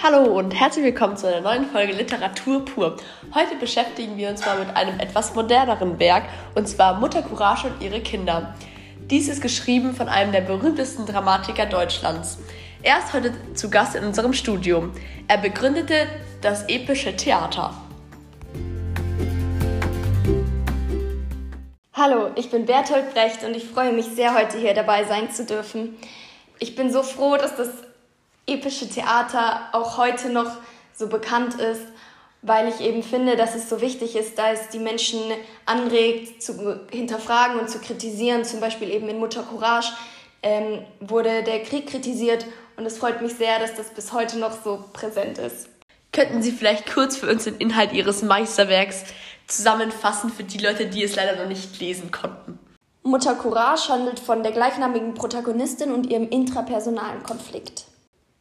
Hallo und herzlich willkommen zu einer neuen Folge Literatur pur. Heute beschäftigen wir uns mal mit einem etwas moderneren Werk und zwar Mutter Courage und ihre Kinder. Dies ist geschrieben von einem der berühmtesten Dramatiker Deutschlands. Er ist heute zu Gast in unserem Studium. Er begründete das epische Theater. Hallo, ich bin Bertolt Brecht und ich freue mich sehr, heute hier dabei sein zu dürfen. Ich bin so froh, dass das epische Theater auch heute noch so bekannt ist, weil ich eben finde, dass es so wichtig ist, da es die Menschen anregt, zu hinterfragen und zu kritisieren. Zum Beispiel eben in Mutter Courage ähm, wurde der Krieg kritisiert und es freut mich sehr, dass das bis heute noch so präsent ist. Könnten Sie vielleicht kurz für uns den Inhalt Ihres Meisterwerks zusammenfassen für die Leute, die es leider noch nicht lesen konnten? Mutter Courage handelt von der gleichnamigen Protagonistin und ihrem intrapersonalen Konflikt.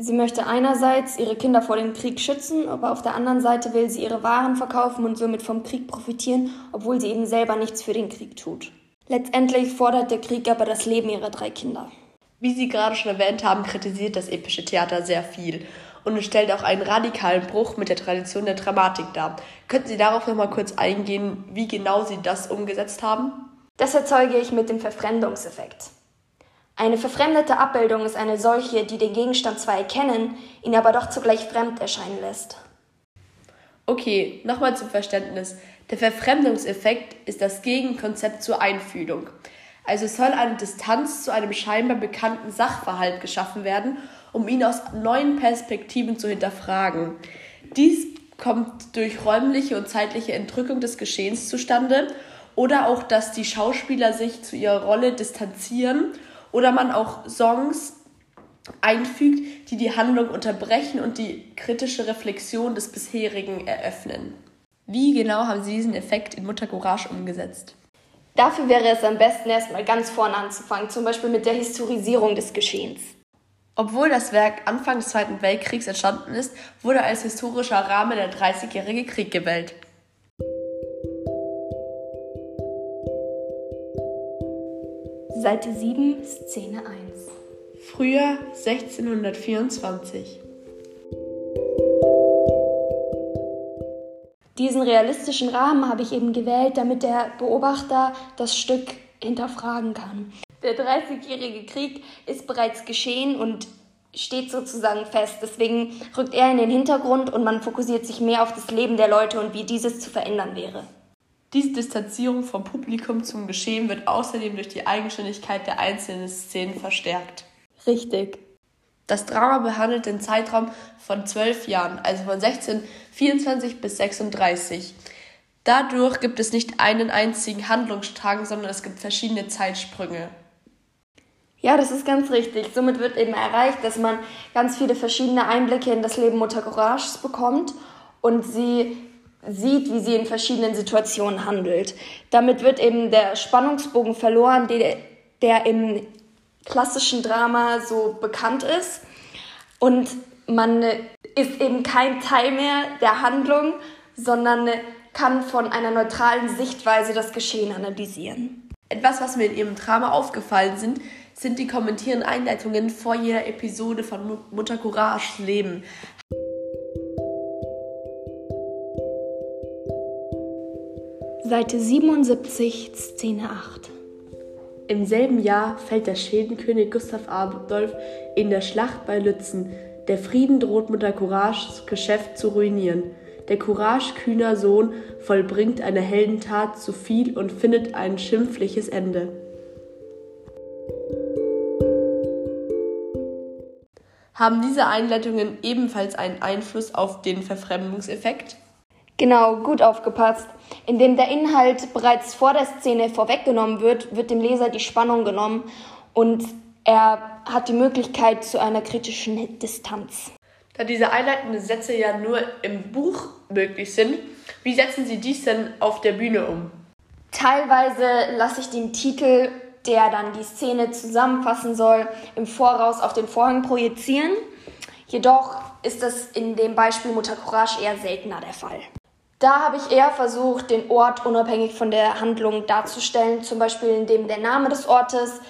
Sie möchte einerseits ihre Kinder vor dem Krieg schützen, aber auf der anderen Seite will sie ihre Waren verkaufen und somit vom Krieg profitieren, obwohl sie eben selber nichts für den Krieg tut. Letztendlich fordert der Krieg aber das Leben ihrer drei Kinder. Wie Sie gerade schon erwähnt haben, kritisiert das epische Theater sehr viel und es stellt auch einen radikalen Bruch mit der Tradition der Dramatik dar. Könnten Sie darauf noch mal kurz eingehen, wie genau Sie das umgesetzt haben? Das erzeuge ich mit dem Verfremdungseffekt. Eine verfremdete Abbildung ist eine solche, die den Gegenstand zwar erkennen, ihn aber doch zugleich fremd erscheinen lässt. Okay, nochmal zum Verständnis. Der Verfremdungseffekt ist das Gegenkonzept zur Einfühlung. Also soll eine Distanz zu einem scheinbar bekannten Sachverhalt geschaffen werden, um ihn aus neuen Perspektiven zu hinterfragen. Dies kommt durch räumliche und zeitliche Entrückung des Geschehens zustande oder auch, dass die Schauspieler sich zu ihrer Rolle distanzieren oder man auch Songs einfügt, die die Handlung unterbrechen und die kritische Reflexion des bisherigen eröffnen. Wie genau haben Sie diesen Effekt in Mutter Courage umgesetzt? Dafür wäre es am besten erstmal ganz vorne anzufangen, zum Beispiel mit der Historisierung des Geschehens. Obwohl das Werk Anfang des Zweiten Weltkriegs entstanden ist, wurde als historischer Rahmen der Dreißigjährige Krieg gewählt. Seite 7, Szene 1. Frühjahr 1624. Diesen realistischen Rahmen habe ich eben gewählt, damit der Beobachter das Stück hinterfragen kann. Der Dreißigjährige Krieg ist bereits geschehen und steht sozusagen fest. Deswegen rückt er in den Hintergrund und man fokussiert sich mehr auf das Leben der Leute und wie dieses zu verändern wäre. Diese Distanzierung vom Publikum zum Geschehen wird außerdem durch die Eigenständigkeit der einzelnen Szenen verstärkt. Richtig. Das Drama behandelt den Zeitraum von zwölf Jahren, also von 1624 bis 36. Dadurch gibt es nicht einen einzigen Handlungsstrang, sondern es gibt verschiedene Zeitsprünge. Ja, das ist ganz richtig. Somit wird eben erreicht, dass man ganz viele verschiedene Einblicke in das Leben Mutter Courages bekommt und sie sieht, wie sie in verschiedenen Situationen handelt. Damit wird eben der Spannungsbogen verloren, der, der im klassischen Drama so bekannt ist. Und man ist eben kein Teil mehr der Handlung, sondern kann von einer neutralen Sichtweise das Geschehen analysieren. Etwas, was mir in ihrem Drama aufgefallen sind, sind die kommentierenden Einleitungen vor jeder Episode von Mutter Courage Leben. Seite 77, Szene 8. Im selben Jahr fällt der Schwedenkönig Gustav Adolf in der Schlacht bei Lützen. Der Frieden droht Mutter Courages Geschäft zu ruinieren. Der Courage kühner Sohn vollbringt eine Heldentat zu viel und findet ein schimpfliches Ende. Haben diese Einleitungen ebenfalls einen Einfluss auf den Verfremdungseffekt? Genau, gut aufgepasst. Indem der Inhalt bereits vor der Szene vorweggenommen wird, wird dem Leser die Spannung genommen und er hat die Möglichkeit zu einer kritischen Distanz. Da diese einleitenden Sätze ja nur im Buch möglich sind, wie setzen Sie dies denn auf der Bühne um? Teilweise lasse ich den Titel, der dann die Szene zusammenfassen soll, im Voraus auf den Vorhang projizieren. Jedoch ist das in dem Beispiel Mutter Courage eher seltener der Fall. Da habe ich eher versucht, den Ort unabhängig von der Handlung darzustellen, zum Beispiel indem der Name des Ortes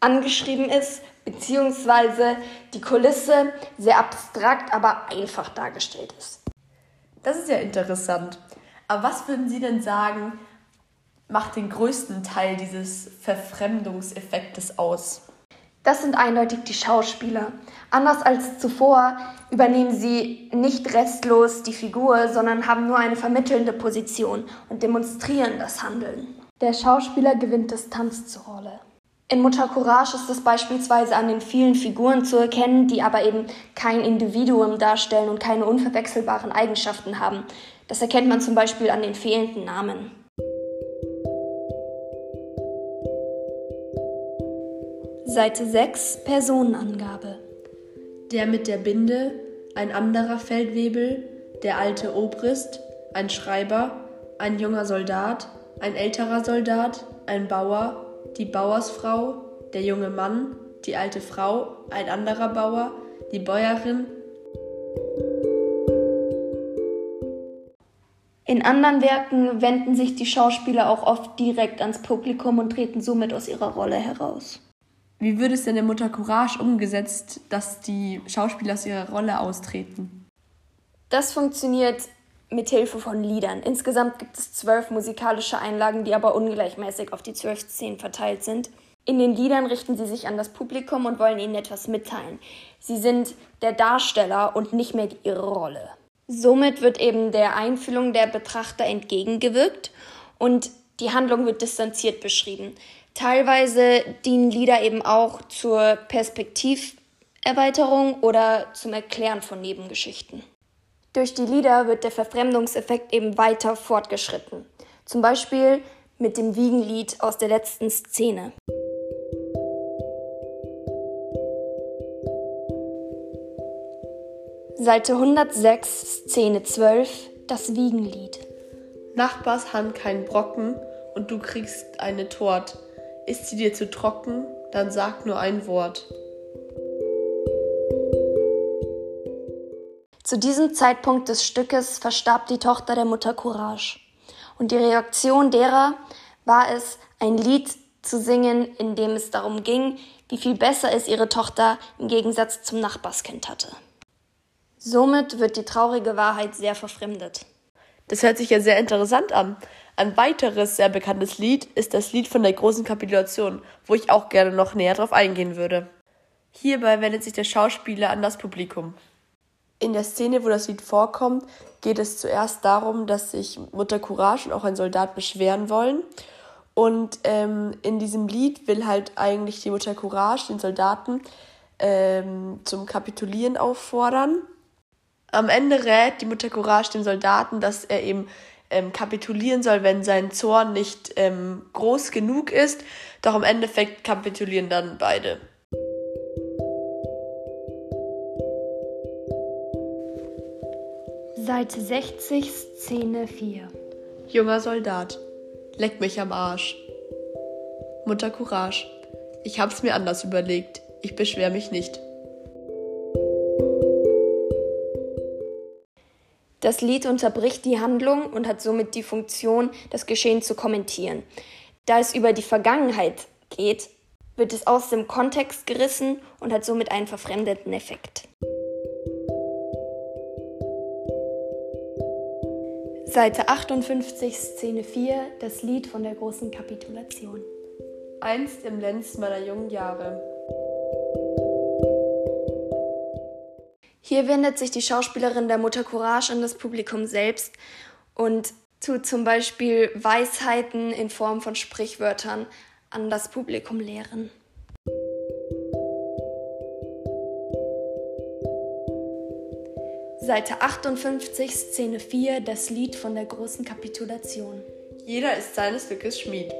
angeschrieben ist, beziehungsweise die Kulisse sehr abstrakt, aber einfach dargestellt ist. Das ist ja interessant. Aber was würden Sie denn sagen, macht den größten Teil dieses Verfremdungseffektes aus? Das sind eindeutig die Schauspieler. Anders als zuvor übernehmen sie nicht restlos die Figur, sondern haben nur eine vermittelnde Position und demonstrieren das Handeln. Der Schauspieler gewinnt Distanz zur Rolle. In Mutter Courage ist es beispielsweise an den vielen Figuren zu erkennen, die aber eben kein Individuum darstellen und keine unverwechselbaren Eigenschaften haben. Das erkennt man zum Beispiel an den fehlenden Namen. Seite 6 Personenangabe. Der mit der Binde, ein anderer Feldwebel, der alte Obrist, ein Schreiber, ein junger Soldat, ein älterer Soldat, ein Bauer, die Bauersfrau, der junge Mann, die alte Frau, ein anderer Bauer, die Bäuerin. In anderen Werken wenden sich die Schauspieler auch oft direkt ans Publikum und treten somit aus ihrer Rolle heraus. Wie würde es denn in Mutter Courage umgesetzt, dass die Szauspieler aus ihrer Rolle austreten? Das funktioniert mit Hilfe von Liedern. Insgesamt gibt es zwölf musikalische Einlagen, die aber ungleichmäßig auf die zwölf Szenen verteilt sind. In den Liedern richten sie sich an das Publikum und wollen ihnen etwas mitteilen. Sie sind der Darsteller und nicht mehr ihre Rolle. Somit wird eben der Einfühlung der Betrachter entgegengewirkt und die Handlung wird distanziert beschrieben. Teilweise dienen Lieder eben auch zur Perspektiverweiterung oder zum Erklären von Nebengeschichten. Durch die Lieder wird der Verfremdungseffekt eben weiter fortgeschritten. Zum Beispiel mit dem Wiegenlied aus der letzten Szene. Seite 106, Szene 12, das Wiegenlied. Nachbars Hand kein Brocken und du kriegst eine Tort. Ist sie dir zu trocken, dann sag nur ein Wort. Zu diesem Zeitpunkt des Stückes verstarb die Tochter der Mutter Courage. Und die Reaktion derer war es, ein Lied zu singen, in dem es darum ging, wie viel besser es ihre Tochter im Gegensatz zum Nachbarskind hatte. Somit wird die traurige Wahrheit sehr verfremdet. Das hört sich ja sehr interessant an. Ein weiteres sehr bekanntes Lied ist das Lied von der großen Kapitulation, wo ich auch gerne noch näher drauf eingehen würde. Hierbei wendet sich der Schauspieler an das Publikum. In der Szene, wo das Lied vorkommt, geht es zuerst darum, dass sich Mutter Courage und auch ein Soldat beschweren wollen. Und ähm, in diesem Lied will halt eigentlich die Mutter Courage den Soldaten ähm, zum Kapitulieren auffordern. Am Ende rät die Mutter Courage dem Soldaten, dass er eben ähm, kapitulieren soll, wenn sein Zorn nicht ähm, groß genug ist. Doch im Endeffekt kapitulieren dann beide. Seite 60, Szene 4. Junger Soldat, leck mich am Arsch. Mutter Courage, ich hab's mir anders überlegt. Ich beschwer mich nicht. Das Lied unterbricht die Handlung und hat somit die Funktion, das Geschehen zu kommentieren. Da es über die Vergangenheit geht, wird es aus dem Kontext gerissen und hat somit einen verfremdeten Effekt. Seite 58, Szene 4, das Lied von der großen Kapitulation. Einst im Lenz meiner jungen Jahre. Hier wendet sich die Schauspielerin der Mutter Courage an das Publikum selbst und tut zum Beispiel Weisheiten in Form von Sprichwörtern an das Publikum lehren. Seite 58, Szene 4, das Lied von der großen Kapitulation. Jeder ist seines Glückes Schmied.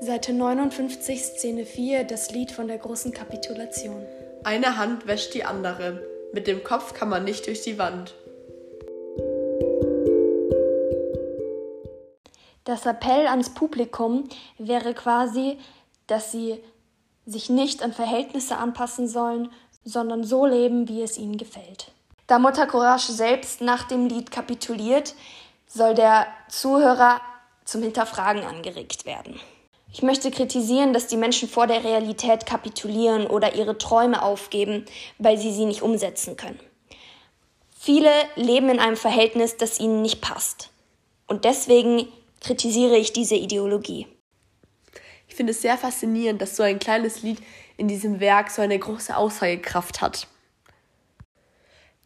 Seite 59, Szene 4, das Lied von der großen Kapitulation. Eine Hand wäscht die andere. Mit dem Kopf kann man nicht durch die Wand. Das Appell ans Publikum wäre quasi, dass sie sich nicht an Verhältnisse anpassen sollen, sondern so leben, wie es ihnen gefällt. Da Mutter Courage selbst nach dem Lied kapituliert, soll der Zuhörer zum Hinterfragen angeregt werden. Ich möchte kritisieren, dass die Menschen vor der Realität kapitulieren oder ihre Träume aufgeben, weil sie sie nicht umsetzen können. Viele leben in einem Verhältnis, das ihnen nicht passt. Und deswegen kritisiere ich diese Ideologie. Ich finde es sehr faszinierend, dass so ein kleines Lied in diesem Werk so eine große Aussagekraft hat.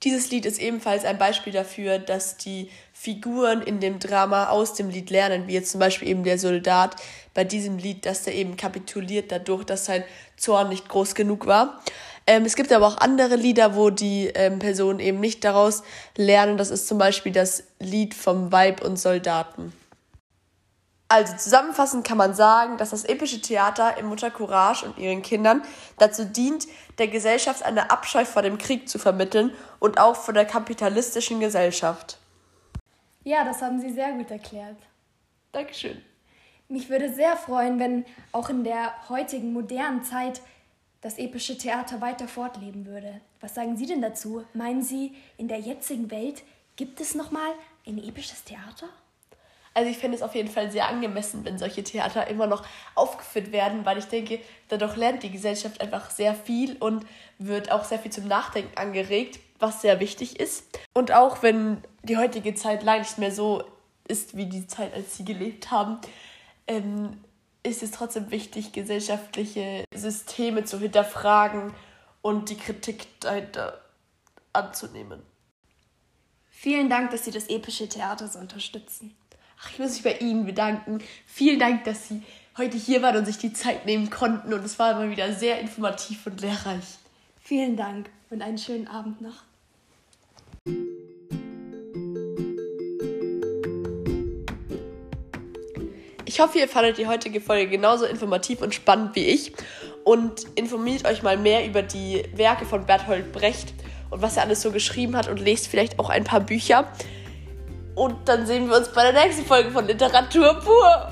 Dieses Lied ist ebenfalls ein Beispiel dafür, dass die Figuren in dem Drama aus dem Lied lernen, wie jetzt zum Beispiel eben der Soldat bei diesem Lied, dass der eben kapituliert dadurch, dass sein Zorn nicht groß genug war. Ähm, es gibt aber auch andere Lieder, wo die ähm, Personen eben nicht daraus lernen. Das ist zum Beispiel das Lied vom Weib und Soldaten. Also zusammenfassend kann man sagen, dass das epische Theater im Mutter Courage und ihren Kindern dazu dient, der Gesellschaft eine Abscheu vor dem Krieg zu vermitteln und auch vor der kapitalistischen Gesellschaft. Ja, das haben Sie sehr gut erklärt. Dankeschön. Mich würde sehr freuen, wenn auch in der heutigen modernen Zeit das epische Theater weiter fortleben würde. Was sagen Sie denn dazu? Meinen Sie, in der jetzigen Welt gibt es nochmal ein episches Theater? Also ich finde es auf jeden Fall sehr angemessen, wenn solche Theater immer noch aufgeführt werden, weil ich denke, dadurch lernt die Gesellschaft einfach sehr viel und wird auch sehr viel zum Nachdenken angeregt, was sehr wichtig ist. Und auch wenn die heutige Zeit leider nicht mehr so ist wie die Zeit, als sie gelebt haben, ähm, ist es trotzdem wichtig, gesellschaftliche Systeme zu hinterfragen und die Kritik dahinter anzunehmen. Vielen Dank, dass Sie das epische Theater so unterstützen. Ach, ich muss mich bei Ihnen bedanken. Vielen Dank, dass Sie heute hier waren und sich die Zeit nehmen konnten. Und es war immer wieder sehr informativ und lehrreich. Vielen Dank und einen schönen Abend noch. Ich hoffe, ihr fandet die heutige Folge genauso informativ und spannend wie ich und informiert euch mal mehr über die Werke von Bertolt Brecht und was er alles so geschrieben hat und lest vielleicht auch ein paar Bücher. Und dann sehen wir uns bei der nächsten Folge von Literatur pur.